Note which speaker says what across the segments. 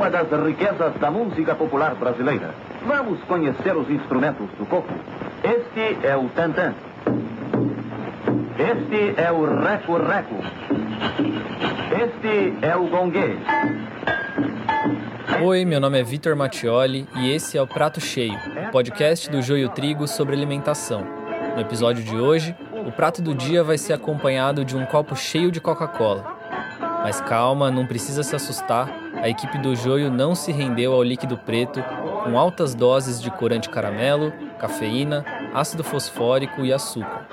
Speaker 1: uma das riquezas da música popular brasileira. Vamos conhecer os instrumentos do coco. Este é o tantã. Este é o reco-reco. Este é o gongue.
Speaker 2: Oi, meu nome é Vitor Mattioli e esse é o Prato Cheio, podcast do Joio Trigo sobre alimentação. No episódio de hoje, o prato do dia vai ser acompanhado de um copo cheio de Coca-Cola. Mas calma, não precisa se assustar, a equipe do Joio não se rendeu ao líquido preto com altas doses de corante caramelo, cafeína, ácido fosfórico e açúcar.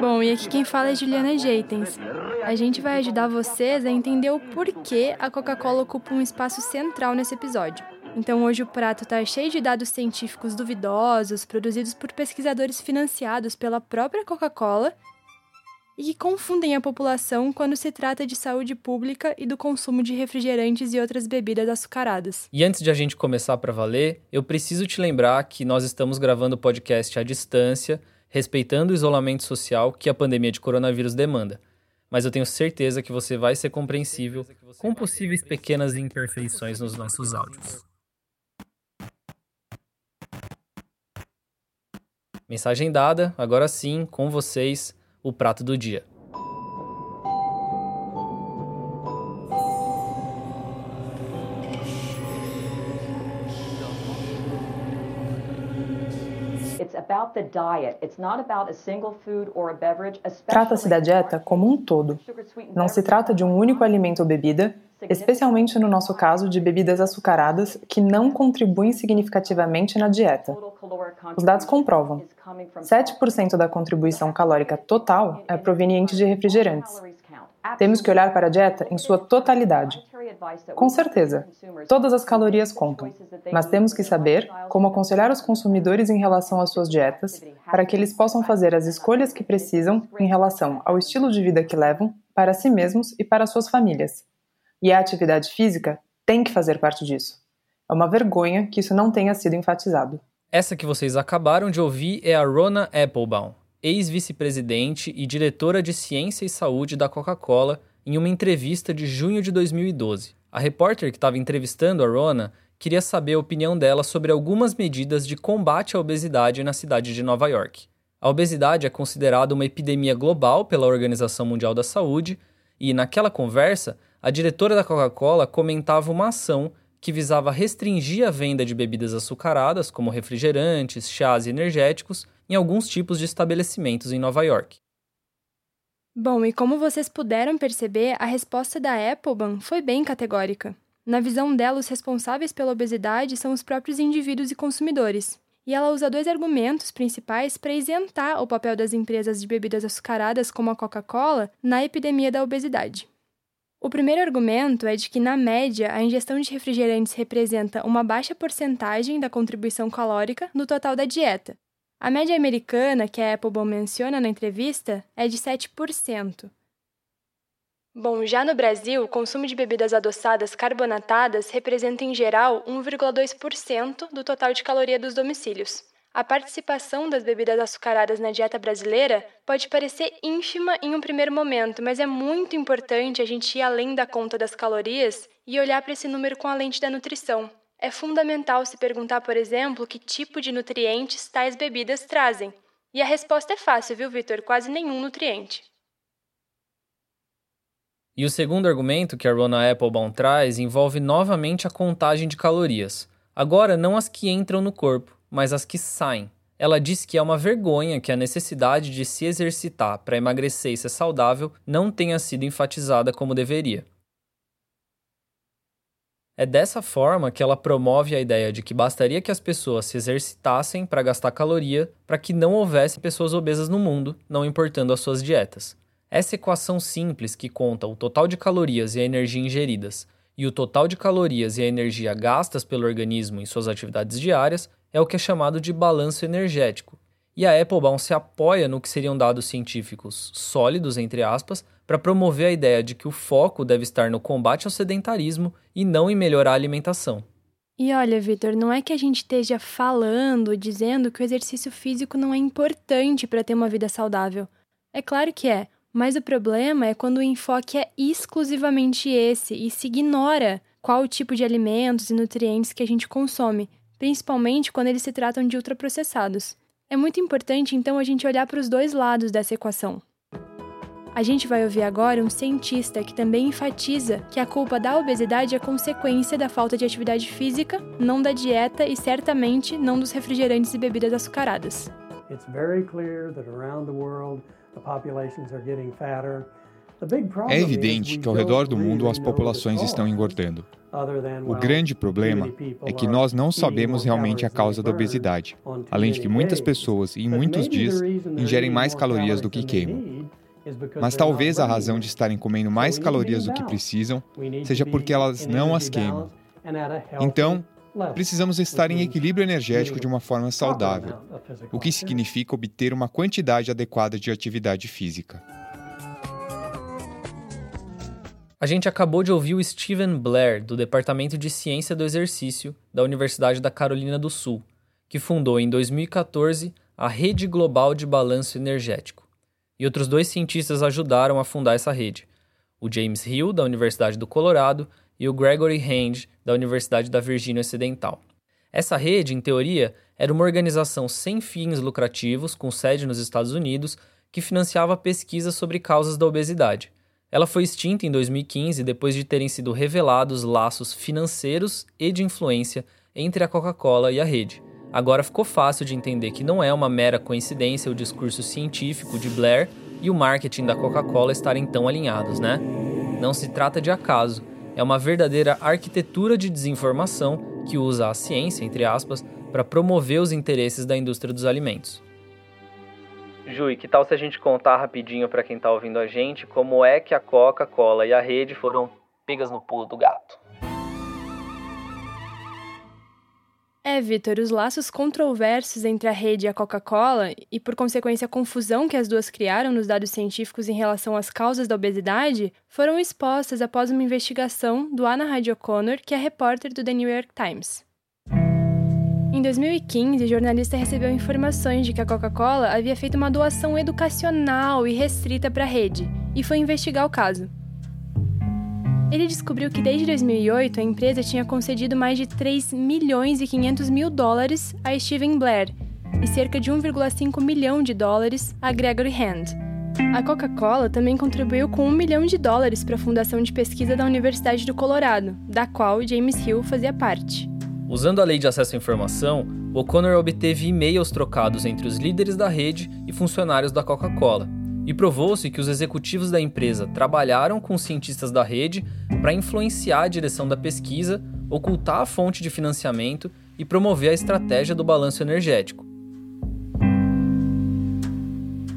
Speaker 3: Bom, e aqui quem fala é Juliana Jeitens. A gente vai ajudar vocês a entender o porquê a Coca-Cola ocupa um espaço central nesse episódio. Então hoje o prato está cheio de dados científicos duvidosos, produzidos por pesquisadores financiados pela própria Coca-Cola e que confundem a população quando se trata de saúde pública e do consumo de refrigerantes e outras bebidas açucaradas.
Speaker 2: E antes de a gente começar para valer, eu preciso te lembrar que nós estamos gravando o podcast à distância, respeitando o isolamento social que a pandemia de coronavírus demanda. Mas eu tenho certeza que você vai ser compreensível com possíveis pequenas imperfeições nos nossos áudios. Mensagem dada, agora sim, com vocês, o prato do dia.
Speaker 4: Trata-se da dieta como um todo. Não se trata de um único alimento ou bebida, especialmente no nosso caso de bebidas açucaradas que não contribuem significativamente na dieta. Os dados comprovam: 7% da contribuição calórica total é proveniente de refrigerantes. Temos que olhar para a dieta em sua totalidade. Com certeza, todas as calorias contam, mas temos que saber como aconselhar os consumidores em relação às suas dietas para que eles possam fazer as escolhas que precisam em relação ao estilo de vida que levam para si mesmos e para suas famílias. E a atividade física tem que fazer parte disso. É uma vergonha que isso não tenha sido enfatizado.
Speaker 2: Essa que vocês acabaram de ouvir é a Rona Applebaum, ex-vice-presidente e diretora de Ciência e Saúde da Coca-Cola, em uma entrevista de junho de 2012. A repórter que estava entrevistando a Rona queria saber a opinião dela sobre algumas medidas de combate à obesidade na cidade de Nova York. A obesidade é considerada uma epidemia global pela Organização Mundial da Saúde e, naquela conversa, a diretora da Coca-Cola comentava uma ação que visava restringir a venda de bebidas açucaradas, como refrigerantes, chás e energéticos, em alguns tipos de estabelecimentos em Nova York.
Speaker 3: Bom, e como vocês puderam perceber, a resposta da Applebaum foi bem categórica. Na visão dela, os responsáveis pela obesidade são os próprios indivíduos e consumidores. E ela usa dois argumentos principais para isentar o papel das empresas de bebidas açucaradas como a Coca-Cola na epidemia da obesidade. O primeiro argumento é de que, na média, a ingestão de refrigerantes representa uma baixa porcentagem da contribuição calórica no total da dieta. A média americana, que a Applebaum menciona na entrevista, é de 7%. Bom, já no Brasil, o consumo de bebidas adoçadas carbonatadas representa, em geral, 1,2% do total de caloria dos domicílios. A participação das bebidas açucaradas na dieta brasileira pode parecer ínfima em um primeiro momento, mas é muito importante a gente ir além da conta das calorias e olhar para esse número com a lente da nutrição. É fundamental se perguntar, por exemplo, que tipo de nutrientes tais bebidas trazem. E a resposta é fácil, viu, Vitor? Quase nenhum nutriente.
Speaker 2: E o segundo argumento que a Rona Applebaum traz envolve novamente a contagem de calorias. Agora, não as que entram no corpo, mas as que saem. Ela diz que é uma vergonha que a necessidade de se exercitar para emagrecer e ser saudável não tenha sido enfatizada como deveria. É dessa forma que ela promove a ideia de que bastaria que as pessoas se exercitassem para gastar caloria para que não houvesse pessoas obesas no mundo, não importando as suas dietas. Essa equação simples que conta o total de calorias e a energia ingeridas e o total de calorias e a energia gastas pelo organismo em suas atividades diárias é o que é chamado de balanço energético. E a Applebaum se apoia no que seriam dados científicos sólidos, entre aspas, para promover a ideia de que o foco deve estar no combate ao sedentarismo e não em melhorar a alimentação.
Speaker 3: E olha, Vitor, não é que a gente esteja falando, dizendo que o exercício físico não é importante para ter uma vida saudável. É claro que é, mas o problema é quando o enfoque é exclusivamente esse e se ignora qual o tipo de alimentos e nutrientes que a gente consome, principalmente quando eles se tratam de ultraprocessados. É muito importante então a gente olhar para os dois lados dessa equação. A gente vai ouvir agora um cientista que também enfatiza que a culpa da obesidade é consequência da falta de atividade física, não da dieta e certamente não dos refrigerantes e bebidas açucaradas. It's very clear that around the world the populations are getting fatter.
Speaker 5: É evidente que ao redor do mundo as populações estão engordando. O grande problema é que nós não sabemos realmente a causa da obesidade, além de que muitas pessoas, em muitos dias, ingerem mais calorias do que queimam. Mas talvez a razão de estarem comendo mais calorias do que precisam seja porque elas não as queimam. Então, precisamos estar em equilíbrio energético de uma forma saudável, o que significa obter uma quantidade adequada de atividade física.
Speaker 2: A gente acabou de ouvir o Stephen Blair, do Departamento de Ciência do Exercício da Universidade da Carolina do Sul, que fundou em 2014 a Rede Global de Balanço Energético e outros dois cientistas ajudaram a fundar essa rede: o James Hill, da Universidade do Colorado, e o Gregory Hand, da Universidade da Virgínia Ocidental. Essa rede, em teoria, era uma organização sem fins lucrativos, com sede nos Estados Unidos, que financiava pesquisas sobre causas da obesidade. Ela foi extinta em 2015 depois de terem sido revelados laços financeiros e de influência entre a Coca-Cola e a rede. Agora ficou fácil de entender que não é uma mera coincidência o discurso científico de Blair e o marketing da Coca-Cola estarem tão alinhados, né? Não se trata de acaso, é uma verdadeira arquitetura de desinformação que usa a ciência, entre aspas, para promover os interesses da indústria dos alimentos. Ju, que tal se a gente contar rapidinho para quem está ouvindo a gente como é que a Coca-Cola e a rede foram pegas no pulo do gato?
Speaker 3: É, Vitor, os laços controversos entre a rede e a Coca-Cola, e por consequência a confusão que as duas criaram nos dados científicos em relação às causas da obesidade, foram expostas após uma investigação do Anna Hyde O'Connor, que é repórter do The New York Times. Em 2015, o jornalista recebeu informações de que a Coca-Cola havia feito uma doação educacional e restrita para a rede, e foi investigar o caso. Ele descobriu que desde 2008 a empresa tinha concedido mais de 3 milhões e 500 mil dólares a Steven Blair e cerca de 1,5 milhão de dólares a Gregory Hand. A Coca-Cola também contribuiu com 1 milhão de dólares para a Fundação de Pesquisa da Universidade do Colorado, da qual James Hill fazia parte.
Speaker 2: Usando a lei de acesso à informação, O'Connor obteve e-mails trocados entre os líderes da rede e funcionários da Coca-Cola, e provou-se que os executivos da empresa trabalharam com cientistas da rede para influenciar a direção da pesquisa, ocultar a fonte de financiamento e promover a estratégia do balanço energético.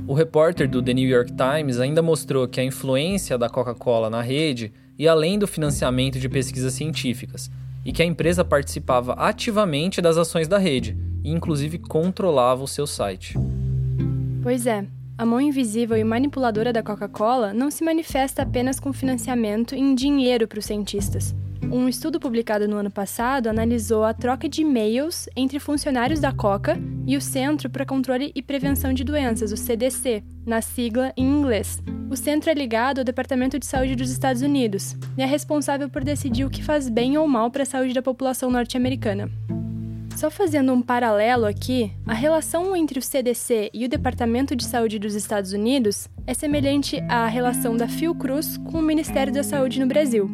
Speaker 2: O repórter do The New York Times ainda mostrou que a influência da Coca-Cola na rede ia além do financiamento de pesquisas científicas e que a empresa participava ativamente das ações da rede e, inclusive, controlava o seu site.
Speaker 3: Pois é, a mão invisível e manipuladora da Coca-Cola não se manifesta apenas com financiamento em dinheiro para os cientistas. Um estudo publicado no ano passado analisou a troca de e-mails entre funcionários da Coca e o Centro para Controle e Prevenção de Doenças, o CDC, na sigla em inglês. O centro é ligado ao Departamento de Saúde dos Estados Unidos e é responsável por decidir o que faz bem ou mal para a saúde da população norte-americana. Só fazendo um paralelo aqui, a relação entre o CDC e o Departamento de Saúde dos Estados Unidos é semelhante à relação da Fiocruz com o Ministério da Saúde no Brasil.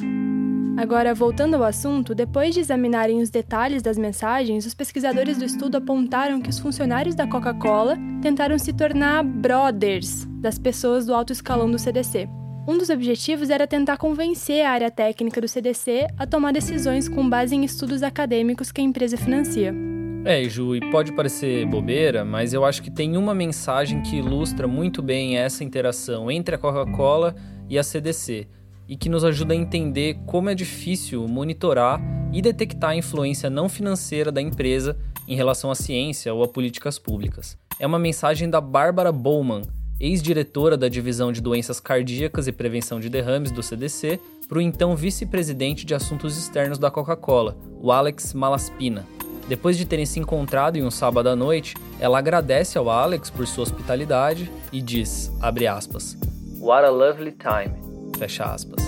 Speaker 3: Agora, voltando ao assunto, depois de examinarem os detalhes das mensagens, os pesquisadores do estudo apontaram que os funcionários da Coca-Cola tentaram se tornar brothers das pessoas do alto escalão do CDC. Um dos objetivos era tentar convencer a área técnica do CDC a tomar decisões com base em estudos acadêmicos que a empresa financia.
Speaker 2: É, Ju, e pode parecer bobeira, mas eu acho que tem uma mensagem que ilustra muito bem essa interação entre a Coca-Cola e a CDC e que nos ajuda a entender como é difícil monitorar e detectar a influência não financeira da empresa em relação à ciência ou a políticas públicas. É uma mensagem da Bárbara Bowman, ex-diretora da Divisão de Doenças Cardíacas e Prevenção de Derrames do CDC, para o então vice-presidente de Assuntos Externos da Coca-Cola, o Alex Malaspina. Depois de terem se encontrado em um sábado à noite, ela agradece ao Alex por sua hospitalidade e diz, aspas, What a lovely time, fecha aspas.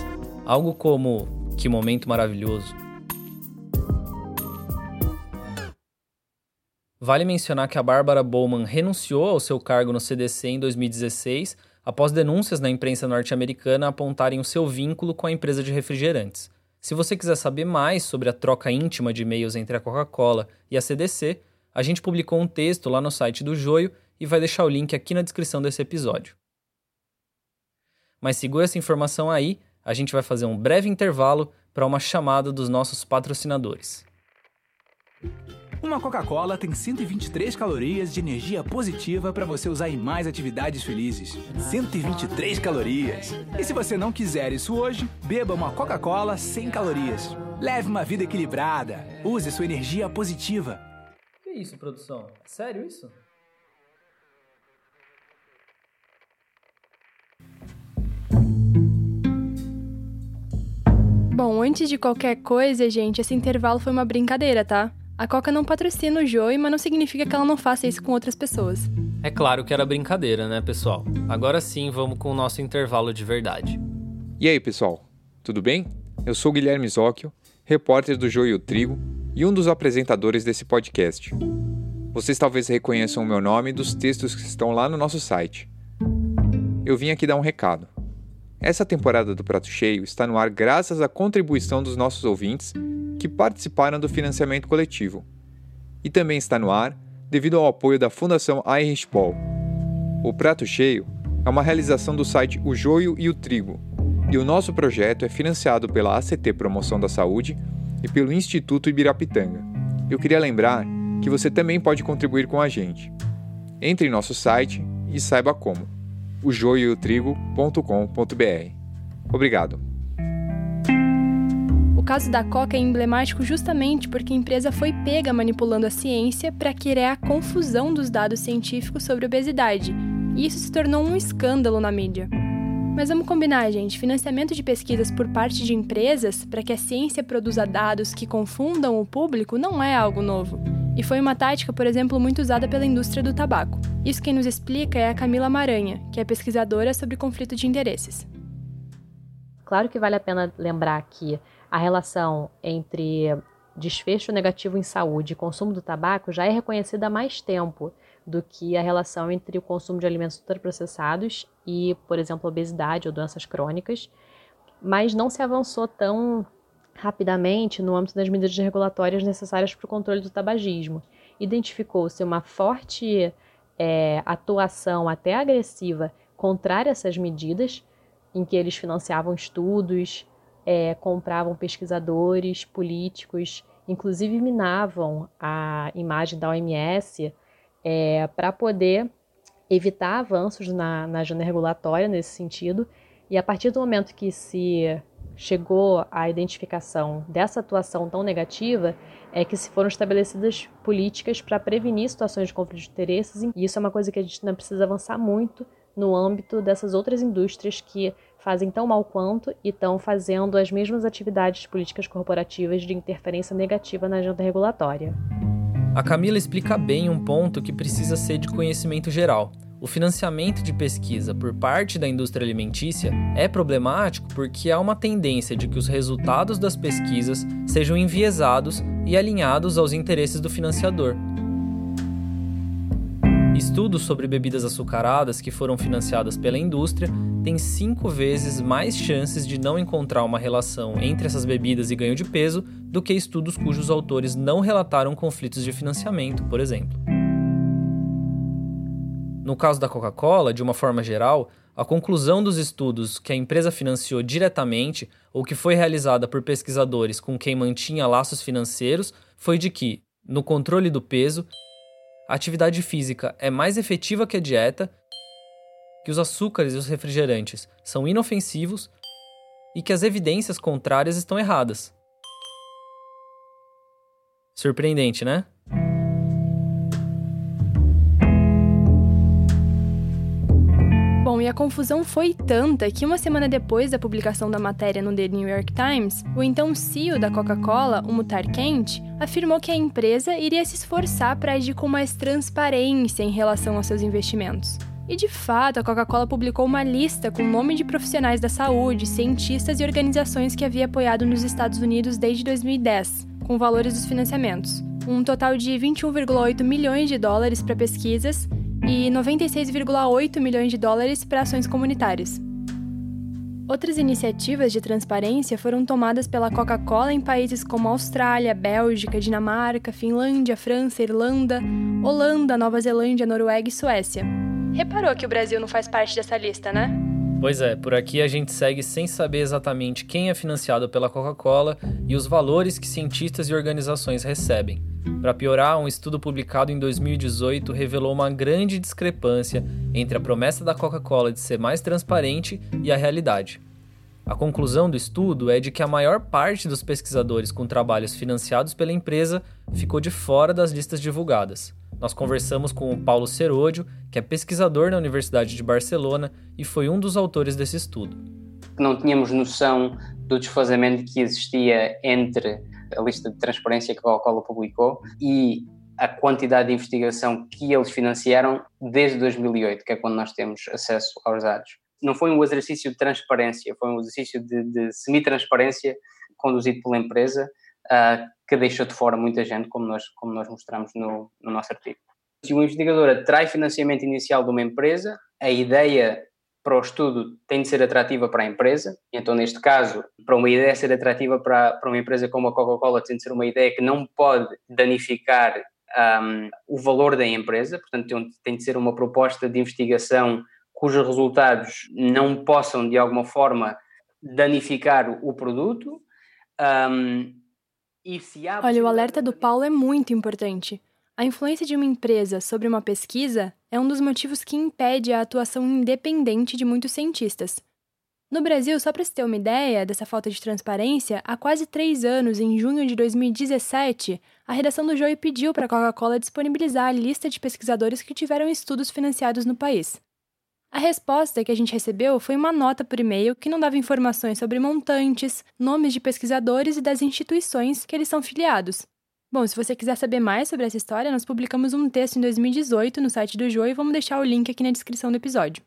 Speaker 2: Algo como, que momento maravilhoso. Vale mencionar que a Bárbara Bowman renunciou ao seu cargo no CDC em 2016 após denúncias na imprensa norte-americana apontarem o seu vínculo com a empresa de refrigerantes. Se você quiser saber mais sobre a troca íntima de e-mails entre a Coca-Cola e a CDC, a gente publicou um texto lá no site do Joio e vai deixar o link aqui na descrição desse episódio. Mas segura essa informação aí, a gente vai fazer um breve intervalo para uma chamada dos nossos patrocinadores.
Speaker 6: Uma Coca-Cola tem 123 calorias de energia positiva para você usar em mais atividades felizes. 123 calorias. E se você não quiser isso hoje, beba uma Coca-Cola sem calorias. Leve uma vida equilibrada. Use sua energia positiva.
Speaker 2: Que isso, produção? É sério isso?
Speaker 3: Bom, antes de qualquer coisa, gente, esse intervalo foi uma brincadeira, tá? A Coca não patrocina o Joey, mas não significa que ela não faça isso com outras pessoas.
Speaker 2: É claro que era brincadeira, né, pessoal? Agora sim, vamos com o nosso intervalo de verdade.
Speaker 5: E aí, pessoal? Tudo bem? Eu sou Guilherme Zóquio, repórter do Joio Trigo e um dos apresentadores desse podcast. Vocês talvez reconheçam o meu nome dos textos que estão lá no nosso site. Eu vim aqui dar um recado. Essa temporada do Prato Cheio está no ar graças à contribuição dos nossos ouvintes que participaram do financiamento coletivo. E também está no ar devido ao apoio da Fundação Heinrich Paul. O Prato Cheio é uma realização do site O Joio e o Trigo, e o nosso projeto é financiado pela ACT Promoção da Saúde e pelo Instituto Ibirapitanga. Eu queria lembrar que você também pode contribuir com a gente. Entre em nosso site e saiba como. O. Obrigado
Speaker 3: caso da Coca é emblemático justamente porque a empresa foi pega manipulando a ciência para criar confusão dos dados científicos sobre obesidade, e isso se tornou um escândalo na mídia. Mas vamos combinar, gente: financiamento de pesquisas por parte de empresas para que a ciência produza dados que confundam o público não é algo novo. E foi uma tática, por exemplo, muito usada pela indústria do tabaco. Isso quem nos explica é a Camila Maranha, que é pesquisadora sobre conflito de interesses.
Speaker 7: Claro que vale a pena lembrar que a relação entre desfecho negativo em saúde e consumo do tabaco já é reconhecida há mais tempo do que a relação entre o consumo de alimentos ultraprocessados e, por exemplo, obesidade ou doenças crônicas, mas não se avançou tão rapidamente no âmbito das medidas regulatórias necessárias para o controle do tabagismo. Identificou-se uma forte é, atuação até agressiva contrária a essas medidas, em que eles financiavam estudos, é, compravam pesquisadores, políticos, inclusive minavam a imagem da OMS é, para poder evitar avanços na, na agenda regulatória nesse sentido. E a partir do momento que se chegou à identificação dessa atuação tão negativa, é que se foram estabelecidas políticas para prevenir situações de conflito de interesses, e isso é uma coisa que a gente ainda precisa avançar muito no âmbito dessas outras indústrias que fazem tão mal quanto e estão fazendo as mesmas atividades políticas corporativas de interferência negativa na agenda regulatória.
Speaker 2: A Camila explica bem um ponto que precisa ser de conhecimento geral. O financiamento de pesquisa por parte da indústria alimentícia é problemático porque há uma tendência de que os resultados das pesquisas sejam enviesados e alinhados aos interesses do financiador, Estudos sobre bebidas açucaradas que foram financiadas pela indústria têm cinco vezes mais chances de não encontrar uma relação entre essas bebidas e ganho de peso do que estudos cujos autores não relataram conflitos de financiamento, por exemplo. No caso da Coca-Cola, de uma forma geral, a conclusão dos estudos que a empresa financiou diretamente ou que foi realizada por pesquisadores com quem mantinha laços financeiros foi de que, no controle do peso, a atividade física é mais efetiva que a dieta, que os açúcares e os refrigerantes são inofensivos e que as evidências contrárias estão erradas. Surpreendente, né?
Speaker 3: E a confusão foi tanta que uma semana depois da publicação da matéria no The New York Times, o então CEO da Coca-Cola, o Mutar Kent, afirmou que a empresa iria se esforçar para agir com mais transparência em relação aos seus investimentos. E de fato, a Coca-Cola publicou uma lista com o nome de profissionais da saúde, cientistas e organizações que havia apoiado nos Estados Unidos desde 2010, com valores dos financiamentos. Um total de 21,8 milhões de dólares para pesquisas e 96,8 milhões de dólares para ações comunitárias. Outras iniciativas de transparência foram tomadas pela Coca-Cola em países como Austrália, Bélgica, Dinamarca, Finlândia, França, Irlanda, Holanda, Nova Zelândia, Noruega e Suécia. Reparou que o Brasil não faz parte dessa lista, né?
Speaker 2: Pois é, por aqui a gente segue sem saber exatamente quem é financiado pela Coca-Cola e os valores que cientistas e organizações recebem. Para piorar, um estudo publicado em 2018 revelou uma grande discrepância entre a promessa da Coca-Cola de ser mais transparente e a realidade. A conclusão do estudo é de que a maior parte dos pesquisadores com trabalhos financiados pela empresa ficou de fora das listas divulgadas. Nós conversamos com o Paulo Seródio, que é pesquisador na Universidade de Barcelona e foi um dos autores desse estudo.
Speaker 8: Não tínhamos noção do desfazamento que existia entre a lista de transparência que a Coca-Cola publicou e a quantidade de investigação que eles financiaram desde 2008, que é quando nós temos acesso aos dados. Não foi um exercício de transparência, foi um exercício de, de semi-transparência conduzido pela empresa, uh, que deixou de fora muita gente, como nós, como nós mostramos no, no nosso artigo. Se um investigador atrai financiamento inicial de uma empresa, a ideia para o estudo tem de ser atrativa para a empresa. Então, neste caso, para uma ideia ser atrativa para, para uma empresa como a Coca-Cola, tem de ser uma ideia que não pode danificar um, o valor da empresa. Portanto, tem de ser uma proposta de investigação cujos resultados não possam, de alguma forma, danificar o produto. Um,
Speaker 3: Olha, o alerta do Paulo é muito importante. A influência de uma empresa sobre uma pesquisa é um dos motivos que impede a atuação independente de muitos cientistas. No Brasil, só para se ter uma ideia dessa falta de transparência, há quase três anos, em junho de 2017, a redação do Joey pediu para a Coca-Cola disponibilizar a lista de pesquisadores que tiveram estudos financiados no país. A resposta que a gente recebeu foi uma nota por e-mail que não dava informações sobre montantes, nomes de pesquisadores e das instituições que eles são filiados. Bom, se você quiser saber mais sobre essa história, nós publicamos um texto em 2018 no site do Joe e vamos deixar o link aqui na descrição do episódio.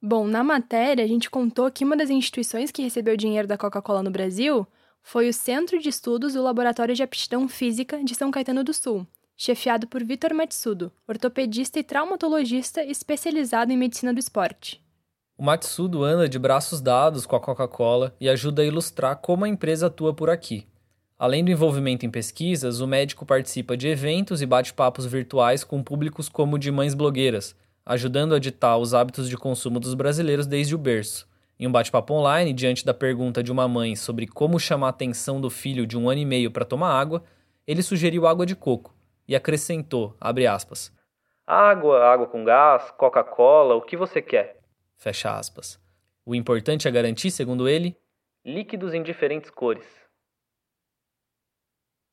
Speaker 3: Bom, na matéria, a gente contou que uma das instituições que recebeu dinheiro da Coca-Cola no Brasil foi o Centro de Estudos do Laboratório de Aptidão Física de São Caetano do Sul, chefiado por Vitor Matsudo, ortopedista e traumatologista especializado em medicina do esporte.
Speaker 2: O Matsudo anda de braços dados com a Coca-Cola e ajuda a ilustrar como a empresa atua por aqui. Além do envolvimento em pesquisas, o médico participa de eventos e bate-papos virtuais com públicos como de mães blogueiras, ajudando a ditar os hábitos de consumo dos brasileiros desde o berço. Em um bate-papo online, diante da pergunta de uma mãe sobre como chamar a atenção do filho de um ano e meio para tomar água, ele sugeriu água de coco e acrescentou, aspas, Água, água com gás, Coca-Cola, o que você quer? Fecha aspas. O importante é garantir, segundo ele, líquidos em diferentes cores.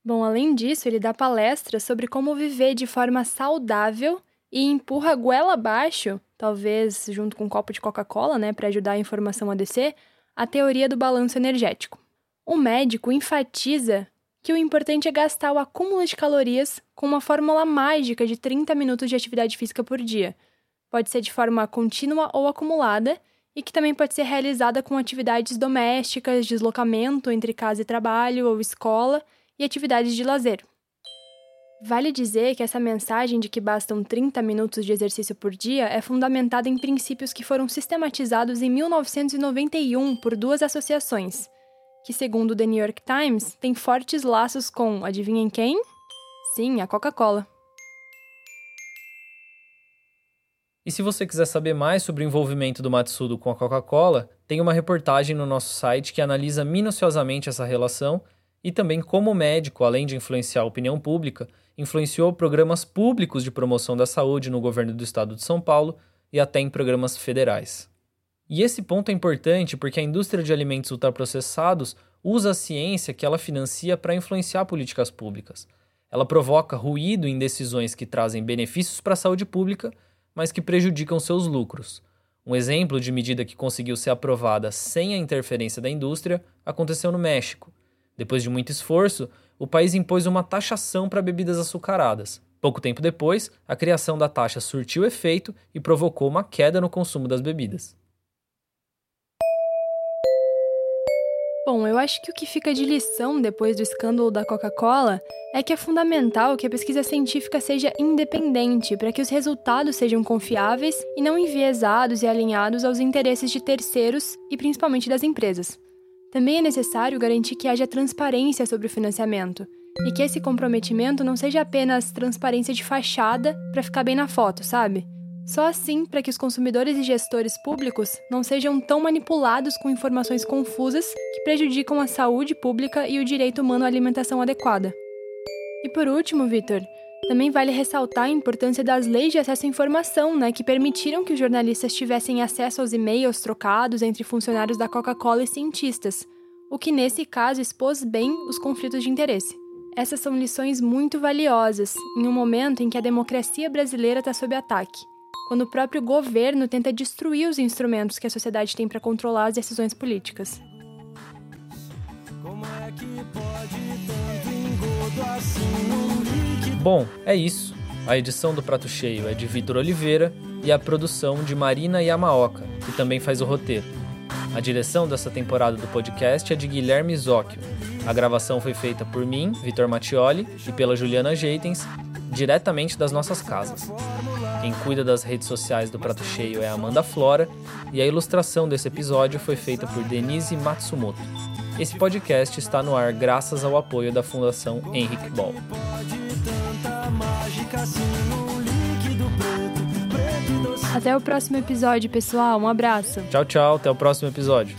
Speaker 3: Bom, além disso, ele dá palestras sobre como viver de forma saudável e empurra a goela abaixo, talvez junto com um copo de Coca-Cola, né, para ajudar a informação a descer, a teoria do balanço energético. O médico enfatiza que o importante é gastar o acúmulo de calorias com uma fórmula mágica de 30 minutos de atividade física por dia. Pode ser de forma contínua ou acumulada, e que também pode ser realizada com atividades domésticas, deslocamento entre casa e trabalho ou escola e atividades de lazer. Vale dizer que essa mensagem de que bastam 30 minutos de exercício por dia é fundamentada em princípios que foram sistematizados em 1991 por duas associações, que, segundo o The New York Times, têm fortes laços com, adivinhem quem? Sim, a Coca-Cola.
Speaker 2: E se você quiser saber mais sobre o envolvimento do Matsudo com a Coca-Cola, tem uma reportagem no nosso site que analisa minuciosamente essa relação e também como médico, além de influenciar a opinião pública, influenciou programas públicos de promoção da saúde no governo do estado de São Paulo e até em programas federais. E esse ponto é importante porque a indústria de alimentos ultraprocessados usa a ciência que ela financia para influenciar políticas públicas. Ela provoca ruído em decisões que trazem benefícios para a saúde pública, mas que prejudicam seus lucros. Um exemplo de medida que conseguiu ser aprovada sem a interferência da indústria aconteceu no México. Depois de muito esforço, o país impôs uma taxação para bebidas açucaradas. Pouco tempo depois, a criação da taxa surtiu efeito e provocou uma queda no consumo das bebidas.
Speaker 3: Bom, eu acho que o que fica de lição depois do escândalo da Coca-Cola é que é fundamental que a pesquisa científica seja independente para que os resultados sejam confiáveis e não enviesados e alinhados aos interesses de terceiros e principalmente das empresas. Também é necessário garantir que haja transparência sobre o financiamento e que esse comprometimento não seja apenas transparência de fachada para ficar bem na foto, sabe? Só assim para que os consumidores e gestores públicos não sejam tão manipulados com informações confusas que prejudicam a saúde pública e o direito humano à alimentação adequada. E por último, Vitor, também vale ressaltar a importância das leis de acesso à informação, né, que permitiram que os jornalistas tivessem acesso aos e-mails trocados entre funcionários da Coca-Cola e cientistas, o que nesse caso expôs bem os conflitos de interesse. Essas são lições muito valiosas em um momento em que a democracia brasileira está sob ataque quando o próprio governo tenta destruir os instrumentos que a sociedade tem para controlar as decisões políticas.
Speaker 2: Bom, é isso. A edição do Prato Cheio é de Vitor Oliveira e a produção de Marina Yamaoka, que também faz o roteiro. A direção dessa temporada do podcast é de Guilherme Zóquio. A gravação foi feita por mim, Vitor Mattioli, e pela Juliana Jeitens, diretamente das nossas casas. Quem cuida das redes sociais do Prato Cheio é Amanda Flora e a ilustração desse episódio foi feita por Denise Matsumoto. Esse podcast está no ar graças ao apoio da Fundação Henrique Ball.
Speaker 3: Até o próximo episódio, pessoal. Um abraço.
Speaker 2: Tchau, tchau. Até o próximo episódio.